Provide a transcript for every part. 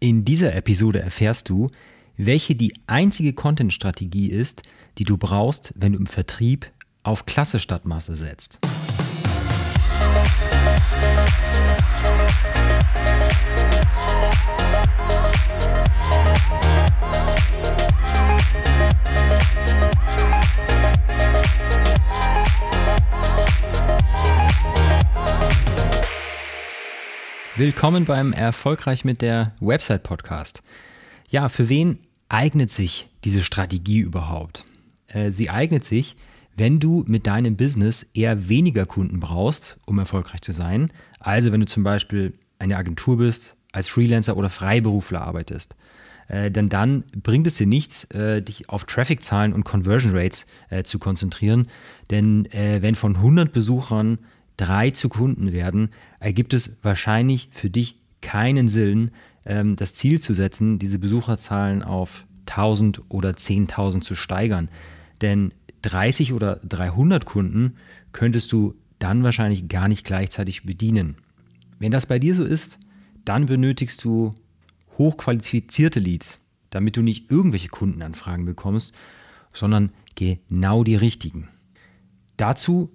In dieser Episode erfährst du, welche die einzige Content-Strategie ist, die du brauchst, wenn du im Vertrieb auf Klasse statt Masse setzt. Willkommen beim Erfolgreich mit der Website Podcast. Ja, für wen eignet sich diese Strategie überhaupt? Äh, sie eignet sich, wenn du mit deinem Business eher weniger Kunden brauchst, um erfolgreich zu sein. Also wenn du zum Beispiel eine Agentur bist, als Freelancer oder Freiberufler arbeitest. Äh, denn dann bringt es dir nichts, äh, dich auf Traffic-Zahlen und Conversion Rates zu konzentrieren. Denn wenn von 100 Besuchern drei zu Kunden werden, ergibt es wahrscheinlich für dich keinen Sinn, ähm, das Ziel zu setzen, diese Besucherzahlen auf 1000 oder 10.000 zu steigern. Denn 30 oder 300 Kunden könntest du dann wahrscheinlich gar nicht gleichzeitig bedienen. Wenn das bei dir so ist, dann benötigst du hochqualifizierte Leads, damit du nicht irgendwelche Kundenanfragen bekommst, sondern genau die richtigen. Dazu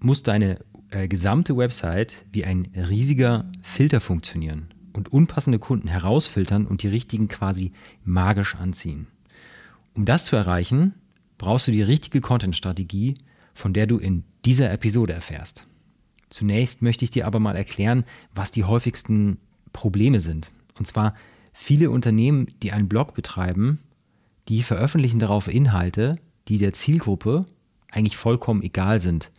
muss deine äh, gesamte Website wie ein riesiger Filter funktionieren und unpassende Kunden herausfiltern und die richtigen quasi magisch anziehen. Um das zu erreichen, brauchst du die richtige Content-Strategie, von der du in dieser Episode erfährst. Zunächst möchte ich dir aber mal erklären, was die häufigsten Probleme sind. Und zwar viele Unternehmen, die einen Blog betreiben, die veröffentlichen darauf Inhalte, die der Zielgruppe eigentlich vollkommen egal sind.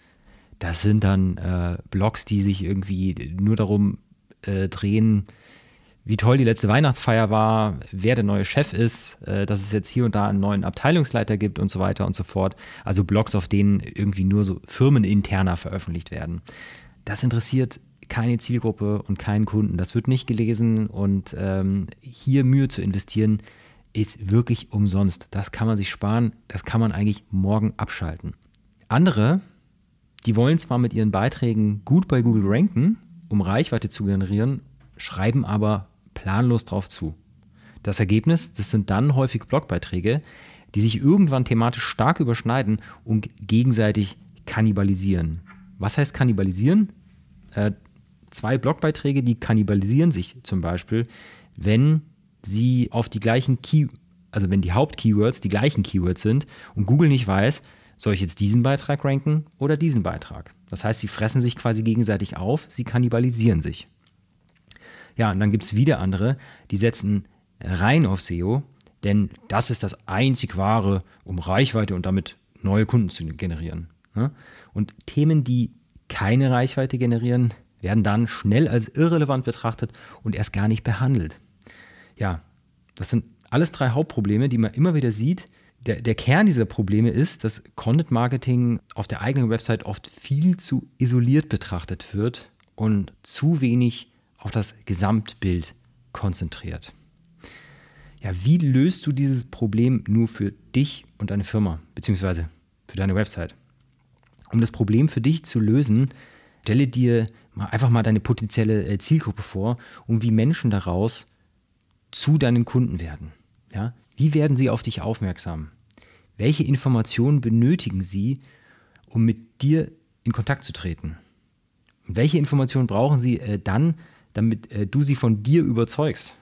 Das sind dann äh, Blogs, die sich irgendwie nur darum äh, drehen, wie toll die letzte Weihnachtsfeier war, wer der neue Chef ist, äh, dass es jetzt hier und da einen neuen Abteilungsleiter gibt und so weiter und so fort. Also Blogs, auf denen irgendwie nur so firmeninterner veröffentlicht werden. Das interessiert keine Zielgruppe und keinen Kunden. Das wird nicht gelesen und ähm, hier Mühe zu investieren ist wirklich umsonst. Das kann man sich sparen, das kann man eigentlich morgen abschalten. Andere die wollen zwar mit ihren Beiträgen gut bei Google ranken, um Reichweite zu generieren, schreiben aber planlos drauf zu. Das Ergebnis, das sind dann häufig Blogbeiträge, die sich irgendwann thematisch stark überschneiden und gegenseitig kannibalisieren. Was heißt kannibalisieren? Äh, zwei Blogbeiträge, die kannibalisieren sich zum Beispiel, wenn sie auf die gleichen Key, also wenn die Hauptkeywords die gleichen Keywords sind und Google nicht weiß, soll ich jetzt diesen Beitrag ranken oder diesen Beitrag? Das heißt, sie fressen sich quasi gegenseitig auf, sie kannibalisieren sich. Ja, und dann gibt es wieder andere, die setzen rein auf SEO, denn das ist das einzig wahre, um Reichweite und damit neue Kunden zu generieren. Ne? Und Themen, die keine Reichweite generieren, werden dann schnell als irrelevant betrachtet und erst gar nicht behandelt. Ja, das sind alles drei Hauptprobleme, die man immer wieder sieht, der, der Kern dieser Probleme ist, dass Content Marketing auf der eigenen Website oft viel zu isoliert betrachtet wird und zu wenig auf das Gesamtbild konzentriert. Ja, wie löst du dieses Problem nur für dich und deine Firma, beziehungsweise für deine Website? Um das Problem für dich zu lösen, stelle dir einfach mal deine potenzielle äh, Zielgruppe vor und wie Menschen daraus zu deinen Kunden werden. Ja? Wie werden sie auf dich aufmerksam? Welche Informationen benötigen sie, um mit dir in Kontakt zu treten? Und welche Informationen brauchen sie äh, dann, damit äh, du sie von dir überzeugst?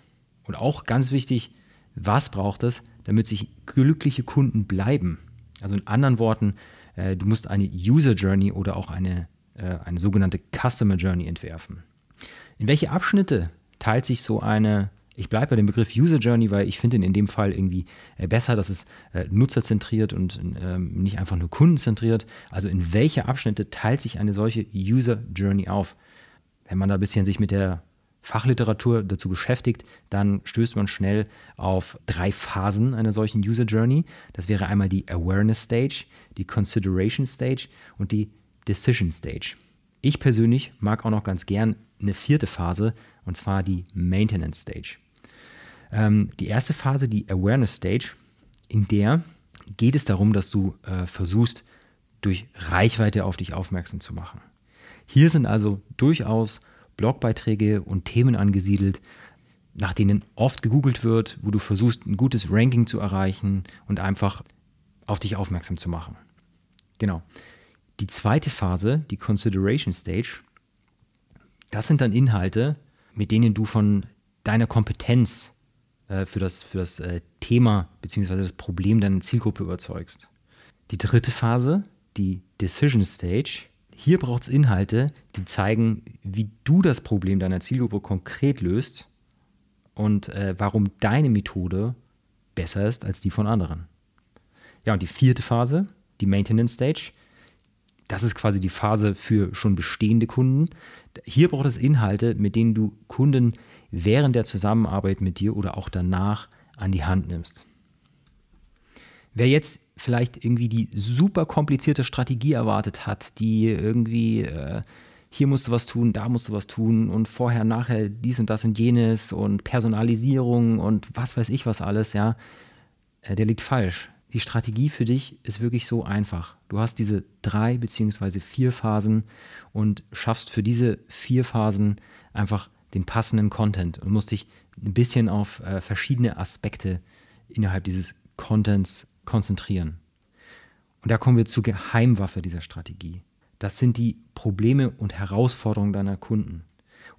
Und auch ganz wichtig, was braucht es, damit sich glückliche Kunden bleiben? Also in anderen Worten, äh, du musst eine User Journey oder auch eine, äh, eine sogenannte Customer Journey entwerfen. In welche Abschnitte teilt sich so eine ich bleibe bei dem Begriff User Journey, weil ich finde ihn in dem Fall irgendwie äh, besser, dass es äh, nutzerzentriert und ähm, nicht einfach nur kundenzentriert. Also in welche Abschnitte teilt sich eine solche User Journey auf? Wenn man da ein bisschen sich mit der Fachliteratur dazu beschäftigt, dann stößt man schnell auf drei Phasen einer solchen User Journey. Das wäre einmal die Awareness Stage, die Consideration Stage und die Decision Stage. Ich persönlich mag auch noch ganz gern eine vierte Phase, und zwar die Maintenance Stage. Ähm, die erste Phase, die Awareness Stage, in der geht es darum, dass du äh, versuchst, durch Reichweite auf dich aufmerksam zu machen. Hier sind also durchaus Blogbeiträge und Themen angesiedelt, nach denen oft gegoogelt wird, wo du versuchst, ein gutes Ranking zu erreichen und einfach auf dich aufmerksam zu machen. Genau. Die zweite Phase, die Consideration Stage, das sind dann Inhalte, mit denen du von deiner Kompetenz äh, für das, für das äh, Thema bzw. das Problem deiner Zielgruppe überzeugst. Die dritte Phase, die Decision Stage, hier braucht es Inhalte, die zeigen, wie du das Problem deiner Zielgruppe konkret löst und äh, warum deine Methode besser ist als die von anderen. Ja, und die vierte Phase, die Maintenance Stage, das ist quasi die Phase für schon bestehende Kunden. Hier braucht es Inhalte, mit denen du Kunden während der Zusammenarbeit mit dir oder auch danach an die Hand nimmst. Wer jetzt vielleicht irgendwie die super komplizierte Strategie erwartet hat, die irgendwie äh, hier musst du was tun, da musst du was tun und vorher, nachher dies und das und jenes und Personalisierung und was weiß ich was alles, ja, äh, der liegt falsch. Die Strategie für dich ist wirklich so einfach. Du hast diese drei beziehungsweise vier Phasen und schaffst für diese vier Phasen einfach den passenden Content und musst dich ein bisschen auf äh, verschiedene Aspekte innerhalb dieses Contents konzentrieren. Und da kommen wir zur Geheimwaffe dieser Strategie. Das sind die Probleme und Herausforderungen deiner Kunden.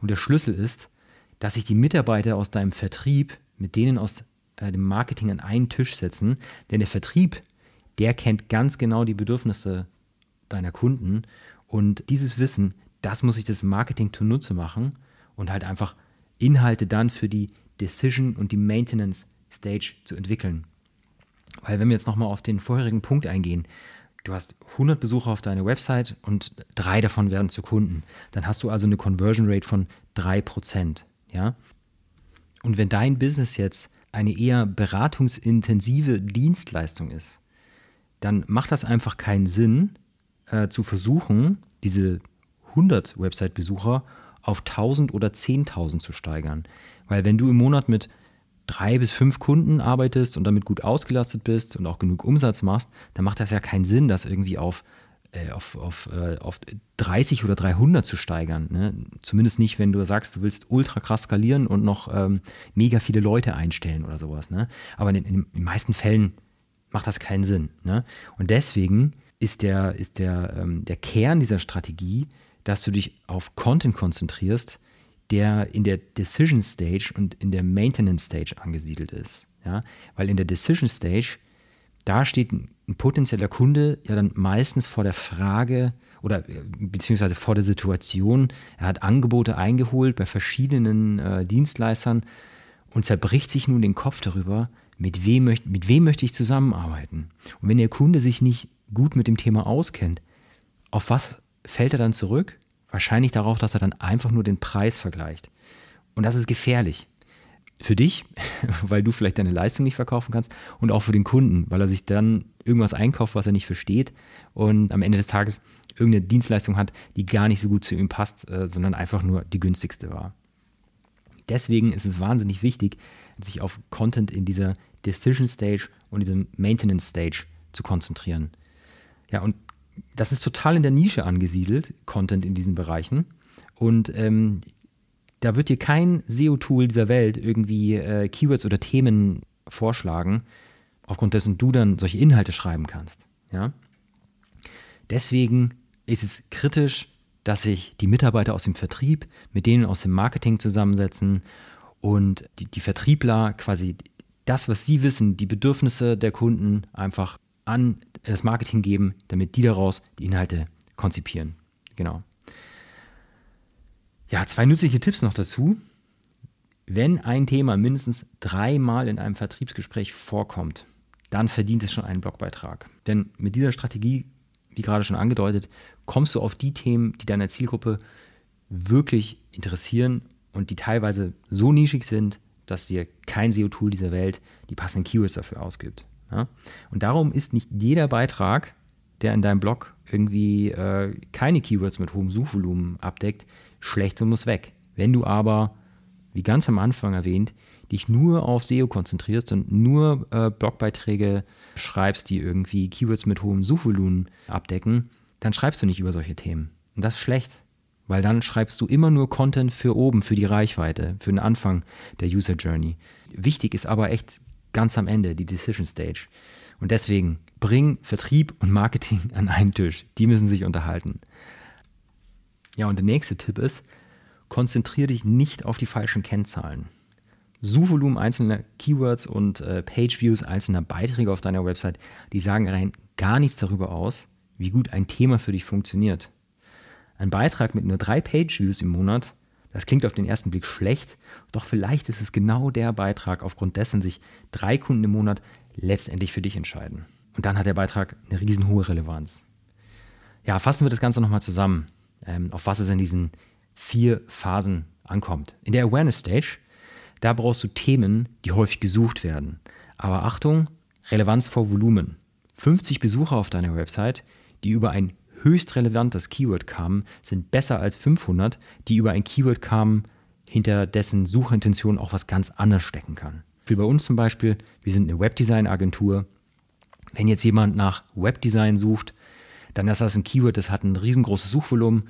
Und der Schlüssel ist, dass sich die Mitarbeiter aus deinem Vertrieb mit denen aus äh, dem Marketing an einen Tisch setzen. Denn der Vertrieb, der kennt ganz genau die Bedürfnisse deiner Kunden. Und dieses Wissen, das muss sich das Marketing zunutze machen und halt einfach Inhalte dann für die Decision und die Maintenance Stage zu entwickeln. Weil wenn wir jetzt nochmal auf den vorherigen Punkt eingehen, du hast 100 Besucher auf deiner Website und drei davon werden zu Kunden. Dann hast du also eine Conversion Rate von 3%. Ja? Und wenn dein Business jetzt eine eher beratungsintensive Dienstleistung ist, dann macht das einfach keinen Sinn, äh, zu versuchen, diese 100 Website-Besucher auf 1000 oder 10.000 zu steigern. Weil wenn du im Monat mit drei bis fünf Kunden arbeitest und damit gut ausgelastet bist und auch genug Umsatz machst, dann macht das ja keinen Sinn, das irgendwie auf, äh, auf, auf, äh, auf 30 oder 300 zu steigern. Ne? Zumindest nicht, wenn du sagst, du willst ultra krass skalieren und noch ähm, mega viele Leute einstellen oder sowas. Ne? Aber in, in, den meisten Fällen macht das keinen Sinn. Ne? Und deswegen ist der, ist der, ähm, der Kern dieser Strategie, dass du dich auf Content konzentrierst, der in der Decision Stage und in der Maintenance Stage angesiedelt ist. Ja? Weil in der Decision Stage, da steht ein potenzieller Kunde ja dann meistens vor der Frage oder äh, beziehungsweise vor der Situation, er hat Angebote eingeholt bei verschiedenen äh, Dienstleistern und zerbricht sich nun den Kopf darüber, mit wem, möcht, mit wem möchte ich zusammenarbeiten. Und wenn der Kunde sich nicht gut mit dem Thema auskennt, auf was fällt er dann zurück? Wahrscheinlich darauf, dass er dann einfach nur den Preis vergleicht. Und das ist gefährlich. Für dich, weil du vielleicht deine Leistung nicht verkaufen kannst und auch für den Kunden, weil er sich dann irgendwas einkauft, was er nicht versteht und am Ende des Tages irgendeine Dienstleistung hat, die gar nicht so gut zu ihm passt, äh, sondern einfach nur die günstigste war. Deswegen ist es wahnsinnig wichtig, sich auf Content in dieser Decision Stage und diesem Maintenance Stage zu konzentrieren. Ja, und das ist total in der Nische angesiedelt, Content in diesen Bereichen. Und ähm, da wird dir kein SEO-Tool dieser Welt irgendwie äh, Keywords oder Themen vorschlagen, aufgrund dessen du dann solche Inhalte schreiben kannst. Ja? Deswegen ist es kritisch, dass sich die Mitarbeiter aus dem Vertrieb mit denen aus dem Marketing zusammensetzen und die, die Vertriebler quasi das, was sie wissen, die Bedürfnisse der Kunden einfach an das Marketing geben, damit die daraus die Inhalte konzipieren. Genau. Ja, zwei nützliche Tipps noch dazu. Wenn ein Thema mindestens dreimal in einem Vertriebsgespräch vorkommt, dann verdient es schon einen Blogbeitrag. Denn mit dieser Strategie, wie gerade schon angedeutet, kommst du auf die Themen, die deiner Zielgruppe wirklich interessieren und die teilweise so nischig sind, dass dir kein SEO-Tool dieser Welt die passenden Keywords dafür ausgibt. Ja? Und darum ist nicht jeder Beitrag, der in deinem Blog irgendwie äh, keine Keywords mit hohem Suchvolumen abdeckt, schlecht und muss weg. Wenn du aber, wie ganz am Anfang erwähnt, dich nur auf SEO konzentrierst und nur äh, Blogbeiträge schreibst, die irgendwie Keywords mit hohem Suchvolumen abdecken, dann schreibst du nicht über solche Themen. Und das ist schlecht, weil dann schreibst du immer nur Content für oben, für die Reichweite, für den Anfang der User Journey. Wichtig ist aber echt ganz am Ende, die Decision Stage. Und deswegen bring Vertrieb und Marketing an einen Tisch. Die müssen sich unterhalten. Ja, und der nächste Tipp ist, konzentriere dich nicht auf die falschen Kennzahlen. Suchvolumen einzelner Keywords und äh, Pageviews einzelner Beiträge auf deiner Website, die sagen rein gar nichts darüber aus, wie gut ein Thema für dich funktioniert. Ein Beitrag mit nur drei Pageviews im Monat, das klingt auf den ersten Blick schlecht, doch vielleicht ist es genau der Beitrag, aufgrund dessen sich drei Kunden im Monat letztendlich für dich entscheiden. Und dann hat der Beitrag eine riesenhohe Relevanz. Ja, fassen wir das Ganze nochmal zusammen, ähm, auf was es in diesen vier Phasen ankommt. In der Awareness Stage, da brauchst du Themen, die häufig gesucht werden. Aber Achtung, Relevanz vor Volumen. 50 Besucher auf deiner Website, die über ein höchst relevantes Keyword kamen, sind besser als 500, die über ein Keyword kamen, hinter dessen Suchintention auch was ganz anderes stecken kann. Wie bei uns zum Beispiel, wir sind eine Webdesign-Agentur. Wenn jetzt jemand nach Webdesign sucht, dann ist das ein Keyword, das hat ein riesengroßes Suchvolumen,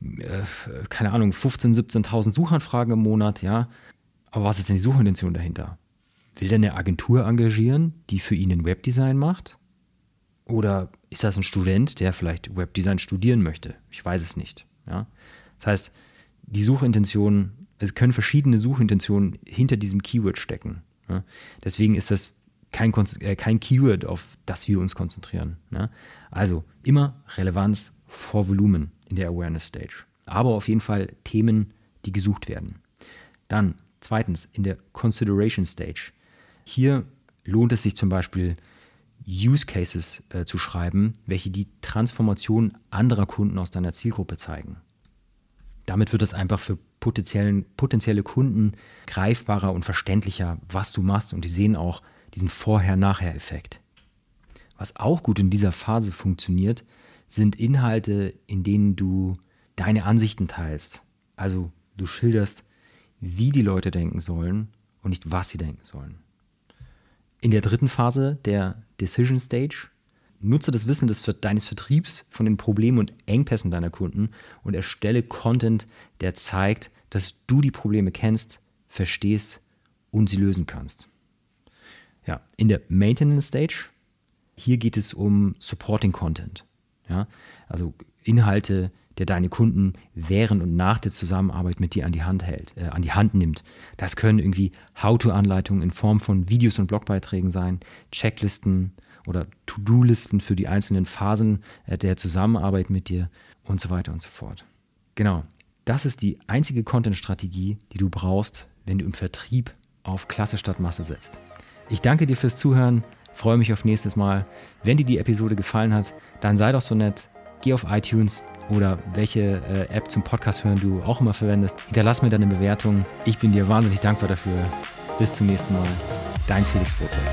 äh, keine Ahnung, 15.000, 17.000 Suchanfragen im Monat, ja. Aber was ist denn die Suchintention dahinter? Will der eine Agentur engagieren, die für ihn ein Webdesign macht? Oder ist das ein Student, der vielleicht Webdesign studieren möchte? Ich weiß es nicht. Ja? Das heißt, die Suchintention, es können verschiedene Suchintentionen hinter diesem Keyword stecken. Ja? Deswegen ist das kein, äh, kein Keyword, auf das wir uns konzentrieren. Ja? Also immer Relevanz vor Volumen in der Awareness Stage. Aber auf jeden Fall Themen, die gesucht werden. Dann zweitens in der Consideration Stage. Hier lohnt es sich zum Beispiel, Use Cases äh, zu schreiben, welche die Transformation anderer Kunden aus deiner Zielgruppe zeigen. Damit wird es einfach für potenziellen, potenzielle Kunden greifbarer und verständlicher, was du machst und die sehen auch diesen Vorher-Nachher-Effekt. Was auch gut in dieser Phase funktioniert, sind Inhalte, in denen du deine Ansichten teilst. Also du schilderst, wie die Leute denken sollen und nicht, was sie denken sollen. In der dritten Phase, der Decision Stage, nutze das Wissen des, deines Vertriebs von den Problemen und Engpässen deiner Kunden und erstelle Content, der zeigt, dass du die Probleme kennst, verstehst und sie lösen kannst. Ja, in der Maintenance Stage, hier geht es um Supporting Content. Ja, also Inhalte, der deine Kunden während und nach der Zusammenarbeit mit dir an die Hand hält, äh, an die Hand nimmt. Das können irgendwie How-to-Anleitungen in Form von Videos und Blogbeiträgen sein, Checklisten oder To-Do-Listen für die einzelnen Phasen äh, der Zusammenarbeit mit dir und so weiter und so fort. Genau, das ist die einzige Content-Strategie, die du brauchst, wenn du im Vertrieb auf Klasse statt Masse setzt. Ich danke dir fürs Zuhören, freue mich auf nächstes Mal. Wenn dir die Episode gefallen hat, dann sei doch so nett, geh auf iTunes oder welche äh, App zum Podcast hören du auch immer verwendest. Hinterlass mir deine Bewertung. Ich bin dir wahnsinnig dankbar dafür. Bis zum nächsten Mal. Dein Felix Brotberg.